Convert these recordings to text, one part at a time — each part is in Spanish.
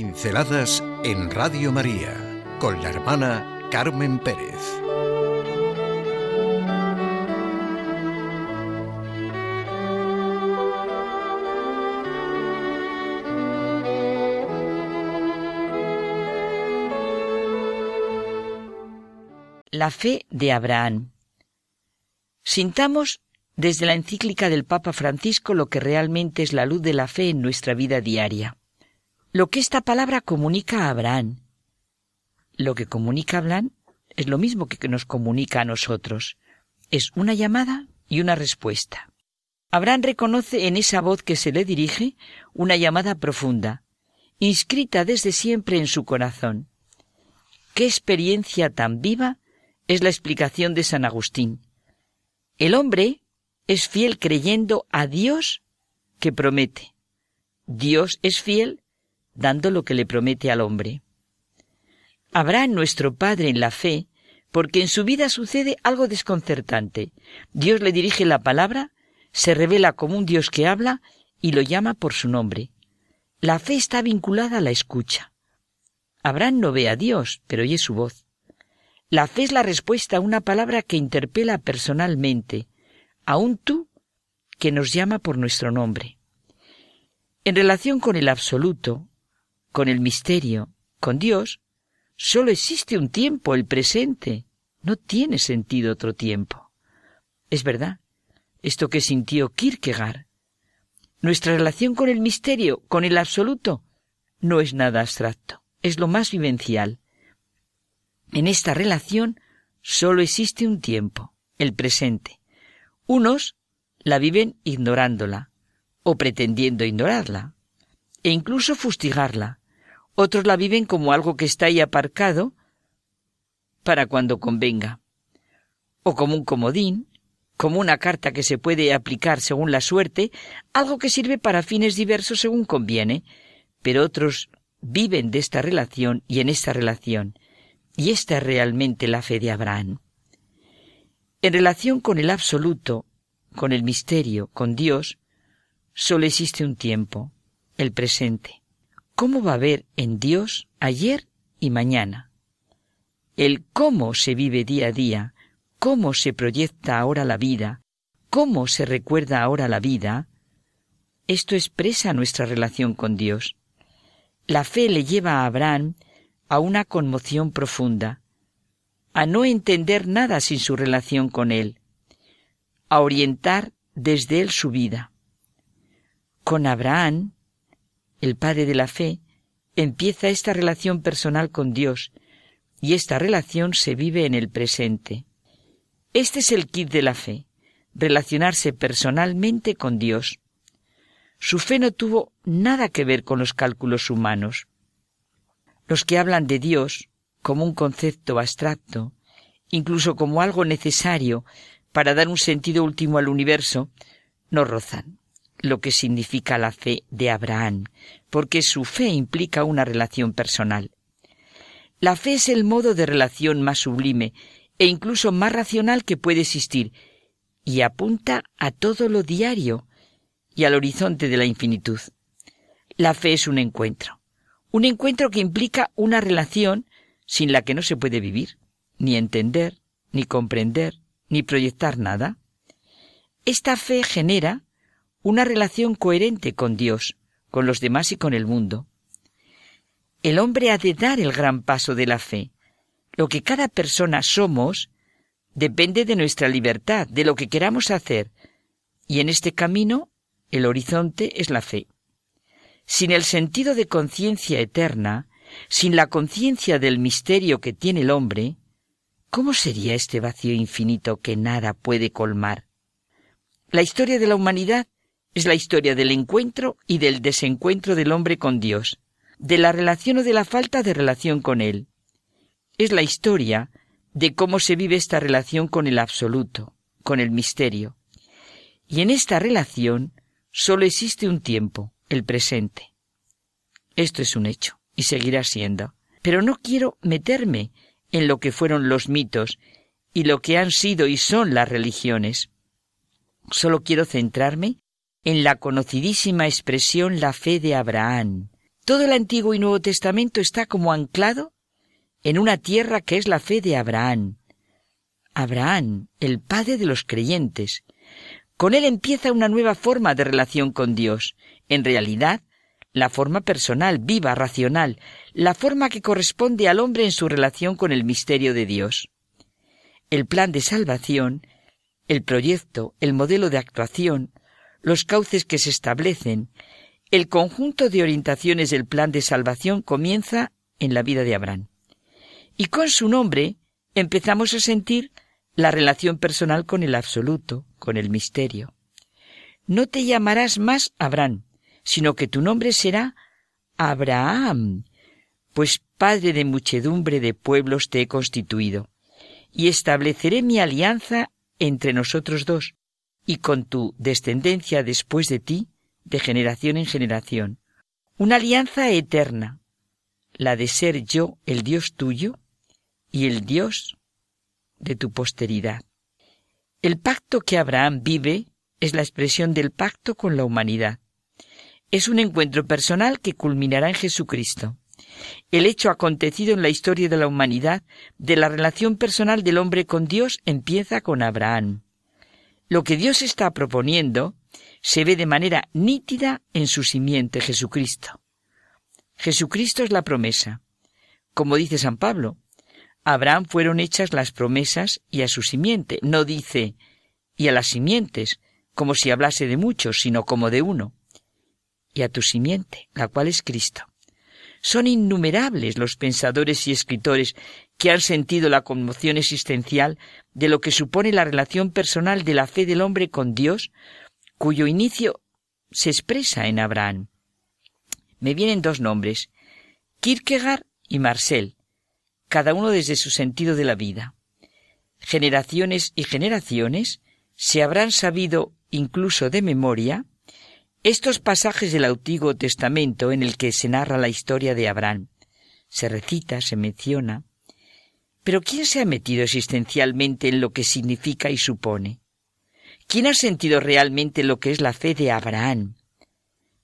Pinceladas en Radio María con la hermana Carmen Pérez. La fe de Abraham. Sintamos desde la encíclica del Papa Francisco lo que realmente es la luz de la fe en nuestra vida diaria. Lo que esta palabra comunica a Abraham. Lo que comunica a Abraham es lo mismo que nos comunica a nosotros. Es una llamada y una respuesta. Abraham reconoce en esa voz que se le dirige una llamada profunda, inscrita desde siempre en su corazón. Qué experiencia tan viva es la explicación de San Agustín. El hombre es fiel creyendo a Dios que promete. Dios es fiel dando lo que le promete al hombre. Habrá nuestro Padre en la fe, porque en su vida sucede algo desconcertante. Dios le dirige la palabra, se revela como un Dios que habla y lo llama por su nombre. La fe está vinculada a la escucha. Abraham no ve a Dios, pero oye su voz. La fe es la respuesta a una palabra que interpela personalmente, aún tú, que nos llama por nuestro nombre. En relación con el absoluto, con el misterio, con Dios, solo existe un tiempo, el presente. No tiene sentido otro tiempo. Es verdad, esto que sintió Kierkegaard. Nuestra relación con el misterio, con el absoluto, no es nada abstracto, es lo más vivencial. En esta relación solo existe un tiempo, el presente. Unos la viven ignorándola o pretendiendo ignorarla e incluso fustigarla. Otros la viven como algo que está ahí aparcado para cuando convenga, o como un comodín, como una carta que se puede aplicar según la suerte, algo que sirve para fines diversos según conviene, pero otros viven de esta relación y en esta relación, y esta es realmente la fe de Abraham. En relación con el absoluto, con el misterio, con Dios, solo existe un tiempo, el presente. ¿Cómo va a haber en Dios ayer y mañana? El cómo se vive día a día, cómo se proyecta ahora la vida, cómo se recuerda ahora la vida, esto expresa nuestra relación con Dios. La fe le lleva a Abraham a una conmoción profunda, a no entender nada sin su relación con Él, a orientar desde Él su vida. Con Abraham, el padre de la fe, empieza esta relación personal con Dios, y esta relación se vive en el presente. Este es el kit de la fe, relacionarse personalmente con Dios. Su fe no tuvo nada que ver con los cálculos humanos. Los que hablan de Dios como un concepto abstracto, incluso como algo necesario para dar un sentido último al universo, no rozan lo que significa la fe de Abraham, porque su fe implica una relación personal. La fe es el modo de relación más sublime e incluso más racional que puede existir, y apunta a todo lo diario y al horizonte de la infinitud. La fe es un encuentro, un encuentro que implica una relación sin la que no se puede vivir, ni entender, ni comprender, ni proyectar nada. Esta fe genera una relación coherente con Dios, con los demás y con el mundo. El hombre ha de dar el gran paso de la fe. Lo que cada persona somos depende de nuestra libertad, de lo que queramos hacer, y en este camino el horizonte es la fe. Sin el sentido de conciencia eterna, sin la conciencia del misterio que tiene el hombre, ¿cómo sería este vacío infinito que nada puede colmar? La historia de la humanidad es la historia del encuentro y del desencuentro del hombre con Dios, de la relación o de la falta de relación con Él. Es la historia de cómo se vive esta relación con el absoluto, con el misterio. Y en esta relación solo existe un tiempo, el presente. Esto es un hecho, y seguirá siendo. Pero no quiero meterme en lo que fueron los mitos y lo que han sido y son las religiones. Solo quiero centrarme en la conocidísima expresión la fe de Abraham, Todo el Antiguo y Nuevo Testamento está como anclado en una tierra que es la fe de Abraham. Abraham, el padre de los creyentes. Con él empieza una nueva forma de relación con Dios. En realidad, la forma personal, viva, racional, la forma que corresponde al hombre en su relación con el misterio de Dios. El plan de salvación, el proyecto, el modelo de actuación, los cauces que se establecen, el conjunto de orientaciones del plan de salvación comienza en la vida de Abraham. Y con su nombre empezamos a sentir la relación personal con el absoluto, con el misterio. No te llamarás más Abraham, sino que tu nombre será Abraham, pues Padre de muchedumbre de pueblos te he constituido, y estableceré mi alianza entre nosotros dos, y con tu descendencia después de ti, de generación en generación, una alianza eterna, la de ser yo el Dios tuyo y el Dios de tu posteridad. El pacto que Abraham vive es la expresión del pacto con la humanidad. Es un encuentro personal que culminará en Jesucristo. El hecho acontecido en la historia de la humanidad de la relación personal del hombre con Dios empieza con Abraham. Lo que Dios está proponiendo se ve de manera nítida en su simiente Jesucristo. Jesucristo es la promesa. Como dice San Pablo, a Abraham fueron hechas las promesas y a su simiente. No dice y a las simientes, como si hablase de muchos, sino como de uno y a tu simiente, la cual es Cristo. Son innumerables los pensadores y escritores que han sentido la conmoción existencial de lo que supone la relación personal de la fe del hombre con Dios, cuyo inicio se expresa en Abraham. Me vienen dos nombres, Kierkegaard y Marcel, cada uno desde su sentido de la vida. Generaciones y generaciones se habrán sabido incluso de memoria estos pasajes del Antiguo Testamento en el que se narra la historia de Abraham. Se recita, se menciona. Pero ¿quién se ha metido existencialmente en lo que significa y supone? ¿Quién ha sentido realmente lo que es la fe de Abraham?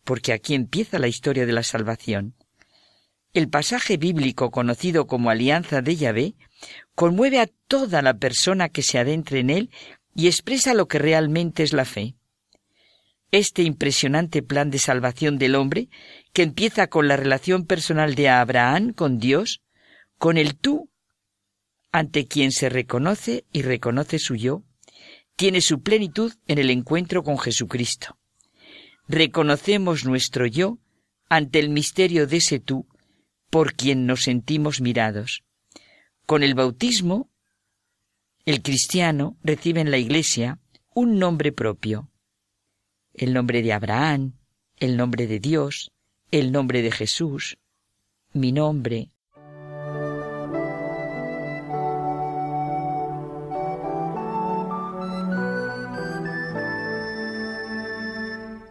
Porque aquí empieza la historia de la salvación. El pasaje bíblico conocido como Alianza de Yahvé conmueve a toda la persona que se adentre en él y expresa lo que realmente es la fe este impresionante plan de salvación del hombre, que empieza con la relación personal de Abraham con Dios, con el tú, ante quien se reconoce y reconoce su yo, tiene su plenitud en el encuentro con Jesucristo. Reconocemos nuestro yo ante el misterio de ese tú, por quien nos sentimos mirados. Con el bautismo, el cristiano recibe en la Iglesia un nombre propio, el nombre de Abraham, el nombre de Dios, el nombre de Jesús, mi nombre.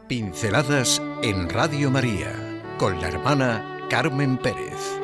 Pinceladas en Radio María con la hermana Carmen Pérez.